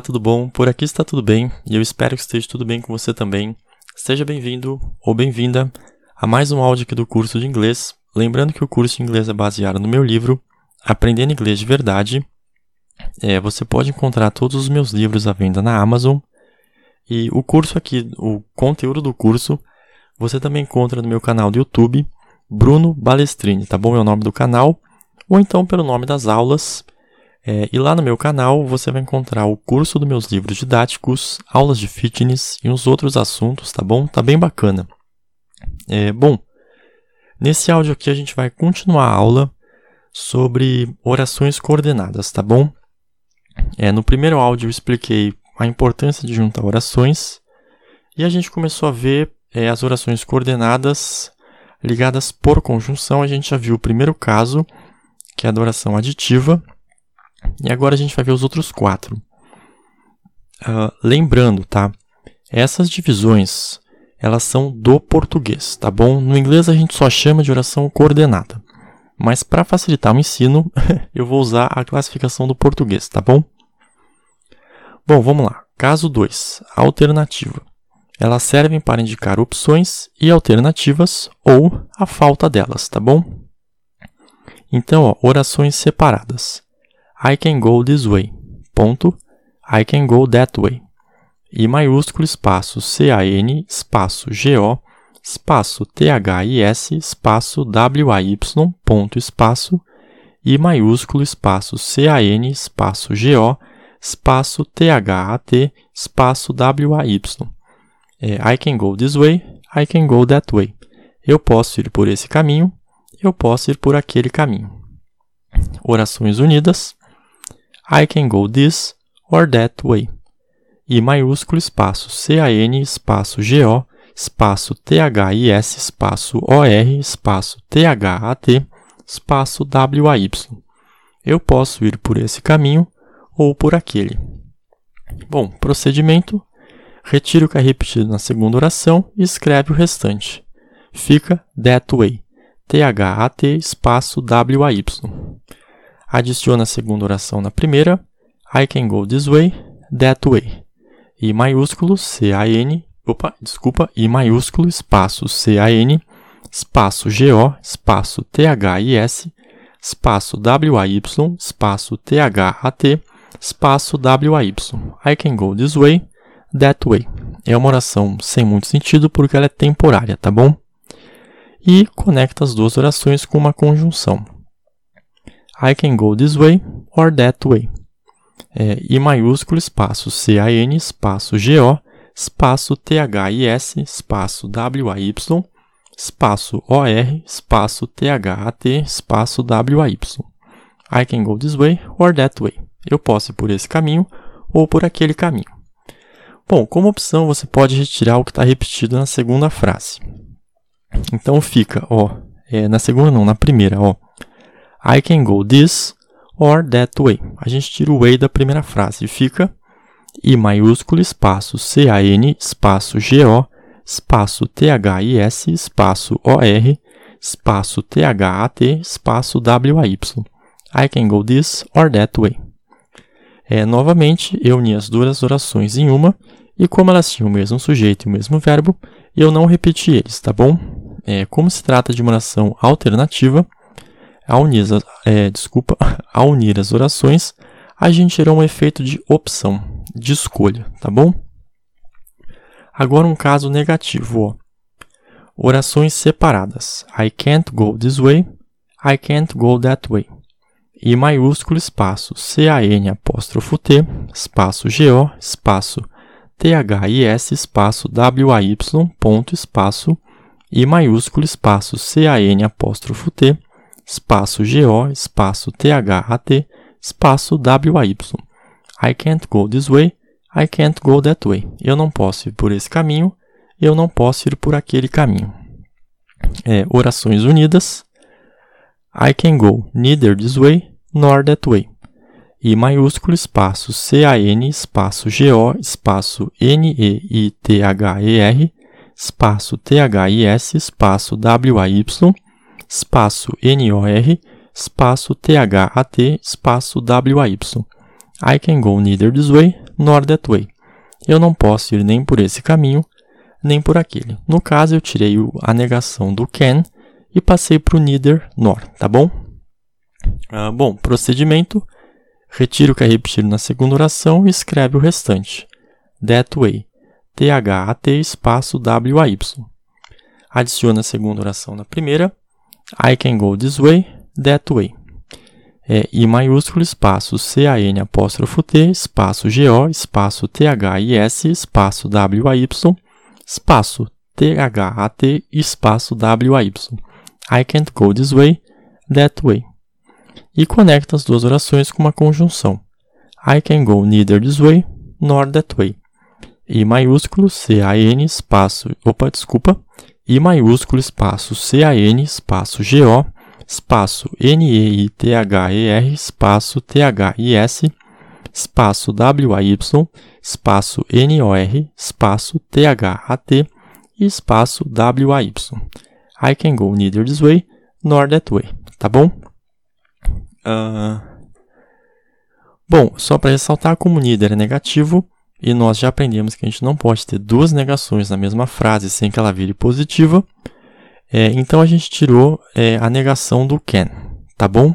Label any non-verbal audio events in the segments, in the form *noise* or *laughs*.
Olá, tudo bom? Por aqui está tudo bem e eu espero que esteja tudo bem com você também. Seja bem-vindo ou bem-vinda a mais um áudio aqui do curso de inglês. Lembrando que o curso de inglês é baseado no meu livro Aprendendo Inglês de Verdade. É, você pode encontrar todos os meus livros à venda na Amazon. E o curso aqui, o conteúdo do curso, você também encontra no meu canal do YouTube, Bruno Balestrini, tá bom? É o nome do canal. Ou então pelo nome das aulas. É, e lá no meu canal você vai encontrar o curso dos meus livros didáticos, aulas de fitness e uns outros assuntos, tá bom? Tá bem bacana. É, bom, nesse áudio aqui a gente vai continuar a aula sobre orações coordenadas, tá bom? É, no primeiro áudio eu expliquei a importância de juntar orações e a gente começou a ver é, as orações coordenadas ligadas por conjunção. A gente já viu o primeiro caso, que é a oração aditiva, e agora a gente vai ver os outros quatro. Uh, lembrando, tá? Essas divisões, elas são do português, tá bom? No inglês a gente só chama de oração coordenada. Mas para facilitar o ensino, *laughs* eu vou usar a classificação do português, tá bom? Bom, vamos lá. Caso 2, alternativa. Elas servem para indicar opções e alternativas ou a falta delas, tá bom? Então, ó, orações separadas. I can go this way. Ponto. I can go that way. I maiúsculo espaço C-A-N espaço G-O espaço T-H-I-S espaço W-A-Y ponto espaço I maiúsculo espaço C-A-N espaço G-O espaço T-H-A-T espaço W-A-Y. É, I can go this way, I can go that way. Eu posso ir por esse caminho, eu posso ir por aquele caminho. Orações unidas. I can go this or that way. I maiúsculo espaço C-A-N espaço G-O espaço T-H-I-S espaço O-R espaço T-H-A-T espaço W-A-Y. Eu posso ir por esse caminho ou por aquele. Bom, procedimento. Retire o que é repetido na segunda oração e escreve o restante. Fica that way. T-H-A-T espaço W-A-Y. Adiciona a segunda oração na primeira. I can go this way, that way. I maiúsculo, C-A-N, opa, desculpa, I maiúsculo, espaço C-A-N, espaço G-O, espaço T-H-I-S, espaço W-A-Y, espaço T-H-A-T, espaço W-A-Y. I can go this way, that way. É uma oração sem muito sentido porque ela é temporária, tá bom? E conecta as duas orações com uma conjunção. I can go this way or that way. É, I maiúsculo, espaço C-A-N, espaço G-O, espaço T-H-I-S, espaço W-A-Y, espaço O-R, espaço T-H-A-T, espaço W-A-Y. I can go this way or that way. Eu posso ir por esse caminho ou por aquele caminho. Bom, como opção, você pode retirar o que está repetido na segunda frase. Então fica, ó, é, na segunda não, na primeira, ó. I can go this or that way. A gente tira o way da primeira frase e fica I maiúsculo espaço C-A-N espaço G-O espaço T-H-I-S espaço O-R espaço T-H-A-T espaço W-A-Y. I can go this or that way. É, novamente, eu uni as duas orações em uma e como elas tinham o mesmo sujeito e o mesmo verbo, eu não repeti eles, tá bom? É, como se trata de uma oração alternativa, ao unir, é, desculpa, *laughs* ao unir as orações, a gente terá um efeito de opção, de escolha, tá bom? Agora um caso negativo, ó. Orações separadas. I can't go this way, I can't go that way. I maiúsculo espaço C-A-N apóstrofo T, espaço G-O, espaço T-H-I-S, espaço W-A-Y, ponto, espaço I maiúsculo espaço C-A-N apóstrofo T, espaço G-O, espaço T-H-A-T, espaço W-A-Y. I can't go this way, I can't go that way. Eu não posso ir por esse caminho, eu não posso ir por aquele caminho. É, orações unidas. I can go neither this way nor that way. I maiúsculo espaço C-A-N espaço G-O espaço N-E-I-T-H-E-R espaço T-H-I-S espaço W-A-Y espaço N-O-R, espaço T-H-A-T, espaço W-A-Y. I can go neither this way nor that way. Eu não posso ir nem por esse caminho, nem por aquele. No caso, eu tirei a negação do can e passei para o neither nor, tá bom? Ah, bom, procedimento. Retira o que é repetido na segunda oração e escreve o restante. That way. T-H-A-T espaço W-A-Y. Adiciona a segunda oração na primeira. I can go this way, that way. É I maiúsculo, espaço C-A-N apóstrofo T, espaço G-O, espaço T-H-I-S, espaço W-A-Y, espaço T-H-A-T, espaço W-A-Y. I can't go this way, that way. E conecta as duas orações com uma conjunção. I can go neither this way, nor that way. I maiúsculo, C-A-N, espaço, opa, desculpa, I maiúsculo, espaço, C-A-N, espaço, G-O, espaço, N-E-I-T-H-E-R, espaço, T-H-I-S, espaço, W-A-Y, espaço, N-O-R, espaço, T-H-A-T e espaço, W-A-Y. I can go neither this way, nor that way, tá bom? Uh... Bom, só para ressaltar, como neither é negativo, e nós já aprendemos que a gente não pode ter duas negações na mesma frase sem que ela vire positiva. É, então a gente tirou é, a negação do can, tá bom?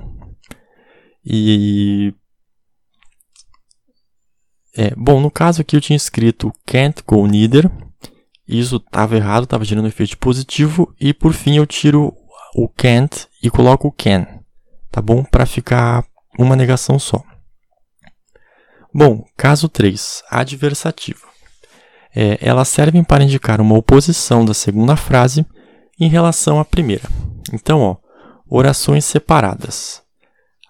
E é, bom, no caso aqui eu tinha escrito can't go neither. Isso estava errado, estava gerando um efeito positivo. E por fim eu tiro o can't e coloco o can, tá bom? Para ficar uma negação só. Bom, caso 3, adversativa. É, elas servem para indicar uma oposição da segunda frase em relação à primeira. Então, ó, orações separadas.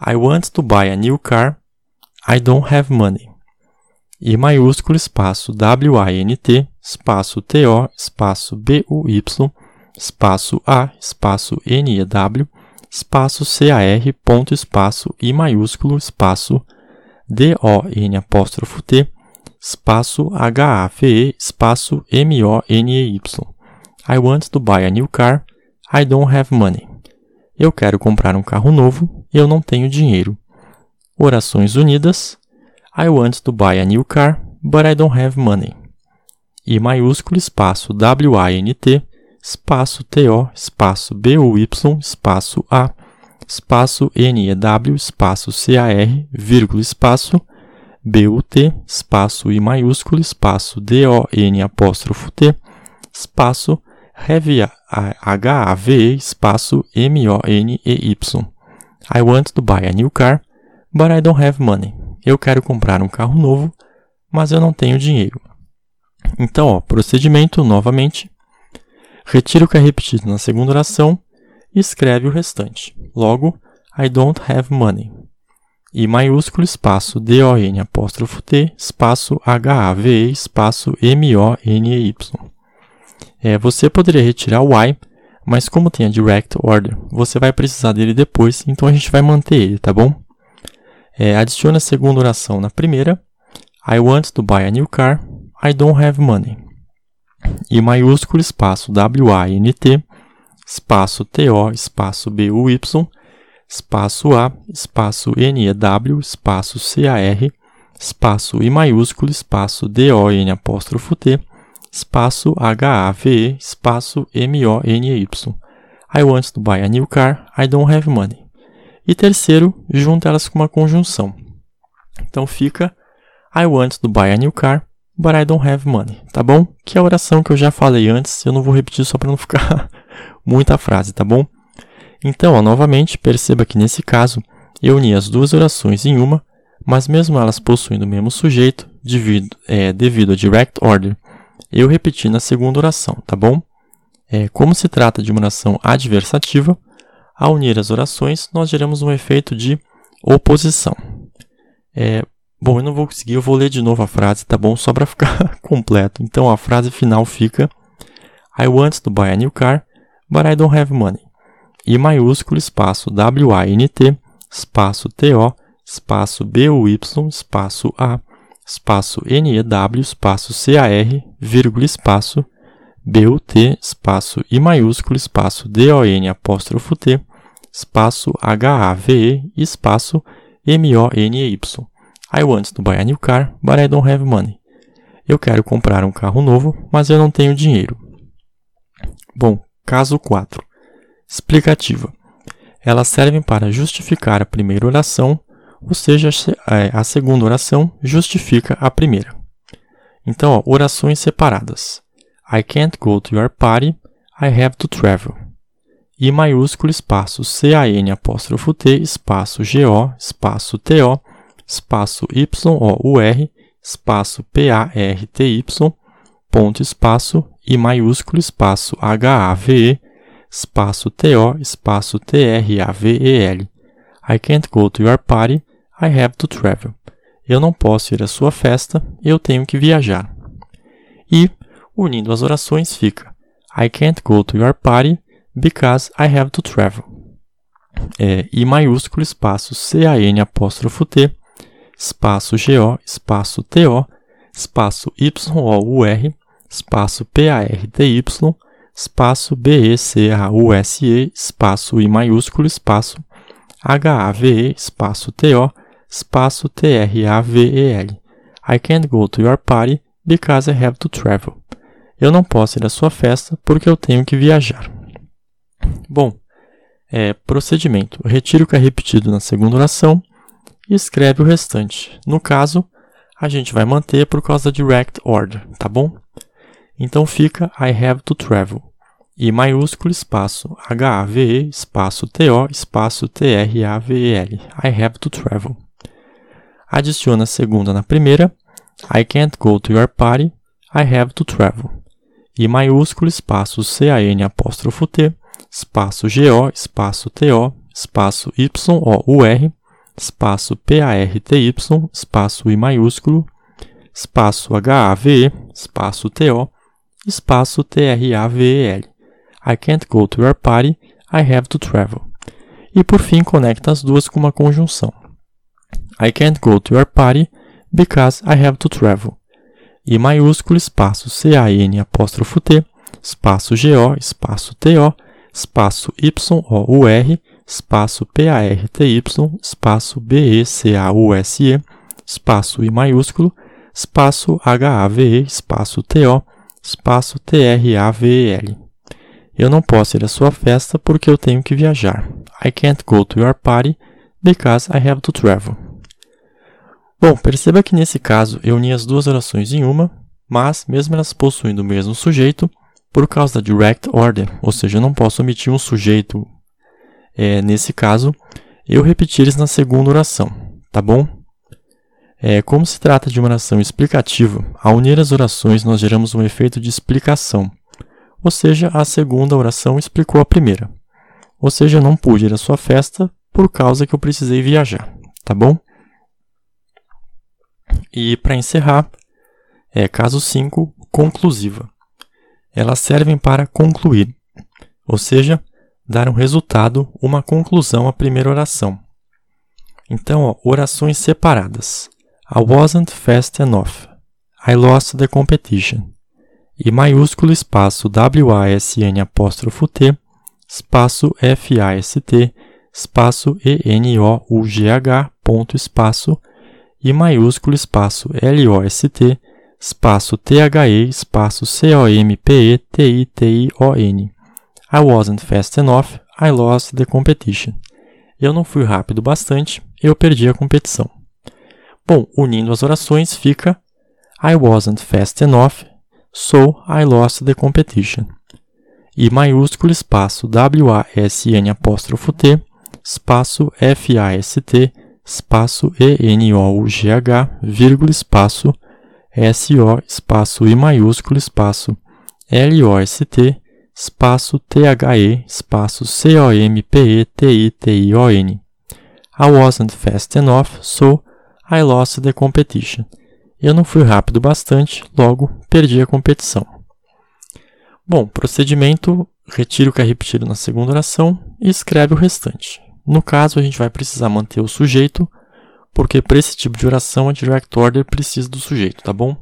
I want to buy a new car. I don't have money. I maiúsculo espaço W-A-N-T espaço T-O espaço B-U-Y espaço A espaço N-E-W espaço C-A-R ponto espaço I maiúsculo espaço D-O-N apóstrofo T, espaço H-A-V-E, espaço M-O-N-E-Y. I want to buy a new car. I don't have money. Eu quero comprar um carro novo. Eu não tenho dinheiro. Orações unidas. I want to buy a new car, but I don't have money. I maiúsculo, espaço W-A-N-T, espaço T-O, espaço B-U-Y, espaço A, espaço NEW, espaço CAR, vírgula, espaço BUT, espaço I maiúsculo, espaço DON apóstrofo T, espaço HAVE, espaço MONEY. I want to buy a new car, but I don't have money. Eu quero comprar um carro novo, mas eu não tenho dinheiro. Então, ó, procedimento novamente. Retira o que é repetido na segunda oração e escreve o restante. Logo, I don't have money. I maiúsculo, espaço D-O-N apóstrofo T, espaço H-A-V-E, espaço M-O-N-E-Y. É, você poderia retirar o I, mas como tem a direct order, você vai precisar dele depois, então a gente vai manter ele, tá bom? É, adicione a segunda oração na primeira. I want to buy a new car. I don't have money. I maiúsculo, espaço W-A-N-T, espaço TO, espaço BUY, espaço A, espaço NEW, espaço CAR, espaço I maiúsculo, espaço DON apóstrofo T, espaço HAVE, espaço MONEY. I want to buy a new car, I don't have money. E terceiro, junta elas com uma conjunção. Então fica I want to buy a new car, but I don't have money, tá bom? Que é a oração que eu já falei antes, eu não vou repetir só para não ficar *laughs* muita frase, tá bom? Então, ó, novamente, perceba que nesse caso, eu uni as duas orações em uma, mas mesmo elas possuindo o mesmo sujeito, devido, é, devido a direct order, eu repeti na segunda oração, tá bom? É, como se trata de uma oração adversativa, ao unir as orações, nós geramos um efeito de oposição. É, bom, eu não vou conseguir, eu vou ler de novo a frase, tá bom? Só para ficar *laughs* completo. Então, a frase final fica I want to buy a new car, but I don't have money. I maiúsculo, espaço W-A-N-T, espaço T-O, espaço B-U-Y, espaço A, espaço N-E-W, espaço C-A-R, vírgula, espaço B-U-T, espaço I maiúsculo, espaço D-O-N, apóstrofo T, espaço H-A-V-E, espaço M-O-N-E-Y. I want to buy a new car, but I don't have money. Eu quero comprar um carro novo, mas eu não tenho dinheiro. Bom, caso 4. Explicativa. Elas servem para justificar a primeira oração, ou seja, a segunda oração justifica a primeira. Então, ó, orações separadas. I can't go to your party, I have to travel. I maiúsculo espaço C-A-N apóstrofo T espaço G-O espaço T-O espaço Y-O-U-R espaço P-A-R-T-Y ponto espaço I maiúsculo espaço H-A-V-E espaço T-O espaço T-R-A-V-E-L. I can't go to your party, I have to travel. Eu não posso ir à sua festa, eu tenho que viajar. E, unindo as orações, fica I can't go to your party because I have to travel. É, I maiúsculo, espaço C-A-N apóstrofo T, espaço G-O, espaço T-O, espaço Y-O-U-R, espaço P-A-R-T-Y, espaço B-E-C-A-U-S-E, espaço I maiúsculo, espaço H-A-V-E, espaço T-O, espaço T-R-A-V-E-L. I can't go to your party because I have to travel. Eu não posso ir à sua festa porque eu tenho que viajar. Bom, é, procedimento. Retire o que é repetido na segunda oração e escreve o restante. No caso, a gente vai manter por causa da direct order, tá bom? Então fica I have to travel. I maiúsculo espaço H-A-V-E espaço T-O espaço T-R-A-V-E-L. I have to travel. Adiciona a segunda na primeira. I can't go to your party. I have to travel. I maiúsculo espaço C-A-N apóstrofo T espaço G-O espaço T-O espaço Y-O-U-R espaço P-A-R-T-Y espaço I maiúsculo espaço H-A-V-E espaço T-O espaço T-R-A-V-E-L. I can't go to your party, I have to travel. E por fim, conecta as duas com uma conjunção. I can't go to your party because I have to travel. I maiúsculo, espaço C-A-N, apóstrofo T, espaço G-O, espaço T-O, espaço Y-O-U-R, espaço P-A-R-T-Y, espaço B-E-C-A-U-S-E, espaço I maiúsculo, espaço H-A-V-E, espaço T-O, espaço T-R-A-V-E-L. Eu não posso ir à sua festa porque eu tenho que viajar. I can't go to your party because I have to travel. Bom, perceba que nesse caso eu uni as duas orações em uma, mas mesmo elas possuindo o mesmo sujeito, por causa da direct order, ou seja, eu não posso omitir um sujeito é, nesse caso, eu repetir eles na segunda oração, tá bom? É, como se trata de uma oração explicativa, ao unir as orações nós geramos um efeito de explicação, ou seja, a segunda oração explicou a primeira. Ou seja, não pude ir à sua festa por causa que eu precisei viajar, tá bom? E para encerrar, é caso 5, conclusiva. Elas servem para concluir, ou seja, dar um resultado, uma conclusão à primeira oração. Então, ó, orações separadas. I wasn't fast enough. I lost the competition. E maiúsculo espaço W-A-S-N apóstrofo T, espaço F-A-S-T, espaço E-N-O-U-G-H, ponto espaço e maiúsculo espaço L-O-S-T, espaço T-H-E, espaço C-O-M-P-E-T-I-T-I-O-N. I wasn't fast enough, I lost the competition. Eu não fui rápido bastante, eu perdi a competição. Bom, unindo as orações fica I wasn't fast enough, so I lost the competition. E maiúsculo espaço W-A-S-N apóstrofo T, espaço F-A-S-T, espaço E-N-O-U-G-H, vírgula, espaço, S-O, espaço I maiúsculo, espaço, L-O-S-T, espaço T-H-E, espaço C-O-M-P-E-T-I-T-I-O-N. I wasn't fast enough, so I lost the competition. Eu não fui rápido bastante, logo perdi a competição. Bom, procedimento, retire o que é repetido na segunda oração e escreve o restante. No caso, a gente vai precisar manter o sujeito, porque para esse tipo de oração a direct order precisa do sujeito, tá bom?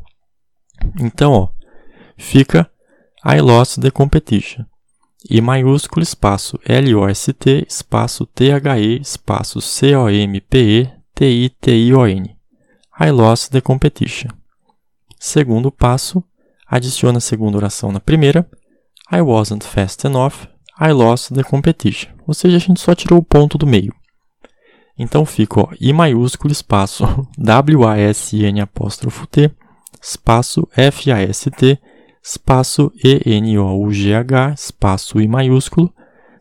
Então, ó, fica I lost the competition. I maiúsculo espaço L-O-S-T espaço T-H-E espaço C-O-M-P-E-T-I-T-I-O-N. I lost the competition. Segundo passo, adiciona a segunda oração na primeira. I wasn't fast enough. I lost the competition. Ou seja, a gente só tirou o ponto do meio. Então fica ó, I maiúsculo espaço *laughs* W-A-S-N apóstrofo T espaço F-A-S-T espaço E-N-O-U-G-H espaço I maiúsculo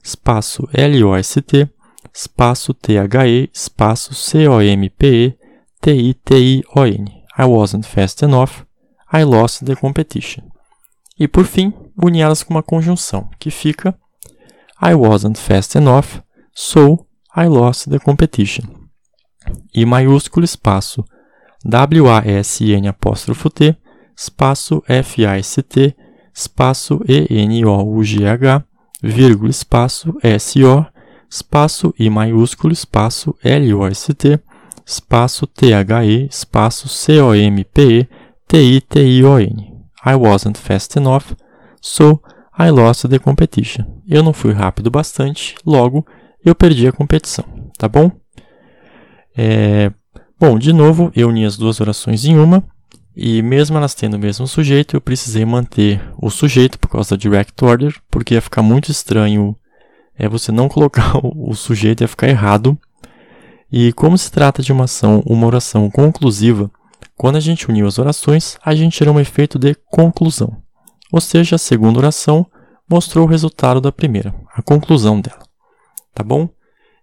espaço L-O-S-T espaço T-H-E espaço C-O-M-P-E T-I-T-I-O-N I wasn't fast enough. I lost the competition. E por fim, uni elas com uma conjunção, que fica I wasn't fast enough, so I lost the competition. I maiúsculo espaço W-A-S-N apóstrofo T, espaço F-A-S-T, espaço E-N-O-U-G-H, vírgula, espaço S-O, espaço I maiúsculo, espaço L-O-S-T, espaço T-H-E, espaço C-O-M-P-E, T-I-T-I-O-N. I wasn't fast enough, so I lost the competition. Eu não fui rápido bastante, logo eu perdi a competição, tá bom? É, bom, de novo, eu uni as duas orações em uma, e mesmo elas tendo o mesmo sujeito, eu precisei manter o sujeito por causa da direct order, porque ia ficar muito estranho é você não colocar *laughs* o sujeito, ia ficar errado. E como se trata de uma ação, uma oração conclusiva, quando a gente uniu as orações, a gente tirou um efeito de conclusão. Ou seja, a segunda oração mostrou o resultado da primeira, a conclusão dela tá bom?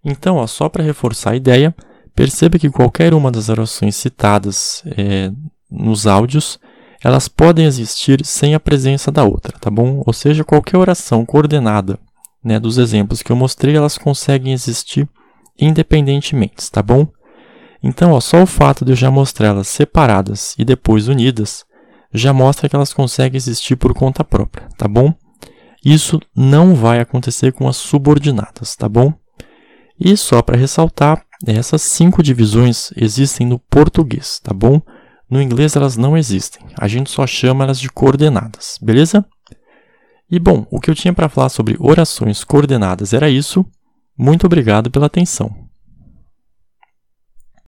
Então, ó, só para reforçar a ideia, perceba que qualquer uma das orações citadas é, nos áudios, elas podem existir sem a presença da outra, tá bom? Ou seja, qualquer oração coordenada né, dos exemplos que eu mostrei, elas conseguem existir independentemente, tá bom? Então, ó, só o fato de eu já mostrar elas separadas e depois unidas, já mostra que elas conseguem existir por conta própria, tá bom? Isso não vai acontecer com as subordinadas, tá bom? E só para ressaltar, essas cinco divisões existem no português, tá bom? No inglês elas não existem. A gente só chama elas de coordenadas, beleza? E bom, o que eu tinha para falar sobre orações coordenadas era isso. Muito obrigado pela atenção.